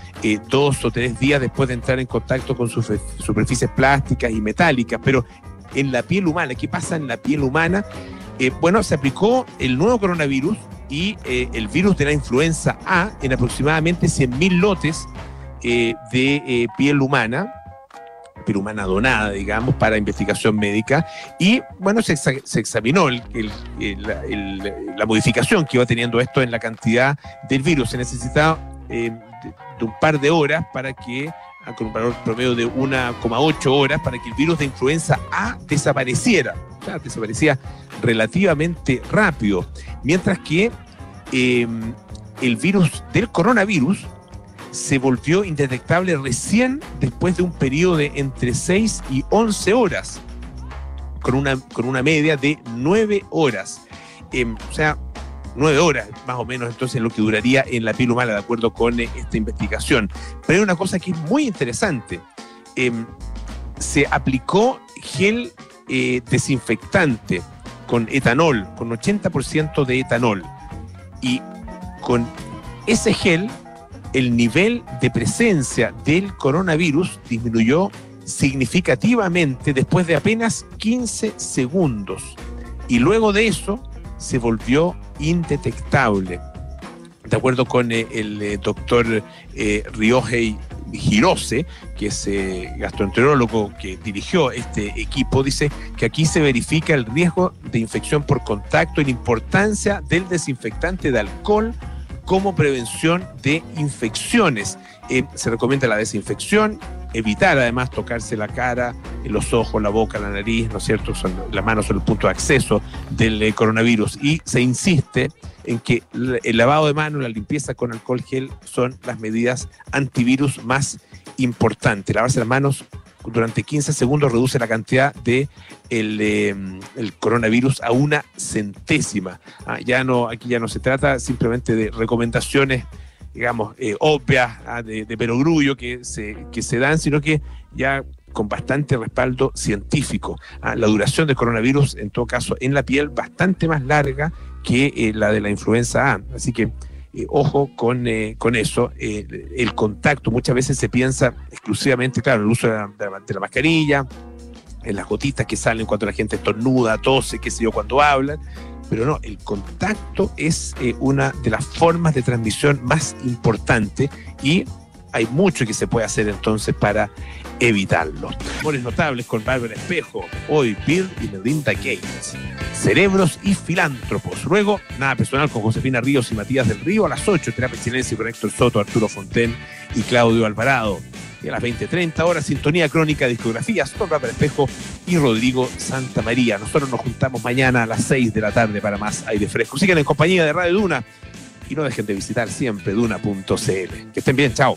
dos o tres días después de entrar en contacto con sus superficies plásticas y metálicas, pero en la piel humana, ¿qué pasa en la piel humana? bueno, se aplicó el nuevo coronavirus y el virus de la influenza A en aproximadamente 100.000 lotes de piel humana humana donada, digamos, para investigación médica. Y bueno, se, examinó la modificación que iba teniendo esto en la cantidad del virus. Se necesitaba eh, de, un par de horas para que, ah, con un valor promedio de 1,8 horas, para que el virus de influenza A desapareciera. O sea, desaparecía relativamente rápido. Mientras que eh, el virus del coronavirus se volvió indetectable recién después de un periodo de entre 6 y 11 horas, con una, con una media de 9 horas. Em, o sea, 9 horas más o menos entonces lo que duraría en la piel humana, de acuerdo con eh, esta investigación. Pero hay una cosa que es muy interesante. Em, se aplicó gel eh, desinfectante con etanol, con 80% de etanol. Y con ese gel el nivel de presencia del coronavirus disminuyó significativamente después de apenas 15 segundos y luego de eso se volvió indetectable. De acuerdo con eh, el eh, doctor eh, Ryohei Hirose, que es gastroenterólogo que dirigió este equipo, dice que aquí se verifica el riesgo de infección por contacto y la importancia del desinfectante de alcohol como prevención de infecciones. Eh, se recomienda la desinfección, evitar además tocarse la cara, los ojos, la boca, la nariz, ¿no es cierto? Las manos son el punto de acceso del eh, coronavirus. Y se insiste en que el lavado de manos, la limpieza con alcohol gel son las medidas antivirus más importantes. Lavarse las manos durante 15 segundos reduce la cantidad de el, coronavirus a una centésima. Ah, ya no, aquí ya no se trata simplemente de recomendaciones, digamos, eh, obvias ah, de, perogrullo que se, que se dan, sino que ya con bastante respaldo científico. Ah, la duración del coronavirus, en todo caso, en la piel, bastante más larga que eh, la de la influenza A. Así que eh, ojo con, eh, con eso. Eh, el contacto, muchas veces se piensa exclusivamente, claro, el uso de la, mascarilla, en las gotitas que salen cuando la gente estornuda, tose, qué sé yo, cuando hablan. Pero no, el contacto es una de las formas de transmisión más importante y hay mucho que se puede hacer entonces para evitarlo. Amores notables con Bárbara Espejo, hoy Bill y Melinda Gates. Cerebros y filántropos. Luego, nada personal con Josefina Ríos y Matías del Río a las 8, Terapia Silencio con Héctor Soto, Arturo Fonten y Claudio Alvarado. Y a las 20.30 horas, Sintonía Crónica Discografías con Bárbara Espejo y Rodrigo Santa María. Nosotros nos juntamos mañana a las 6 de la tarde para más aire fresco. Sigan en compañía de Radio Duna y no dejen de visitar siempre duna.cl. Que estén bien, chao.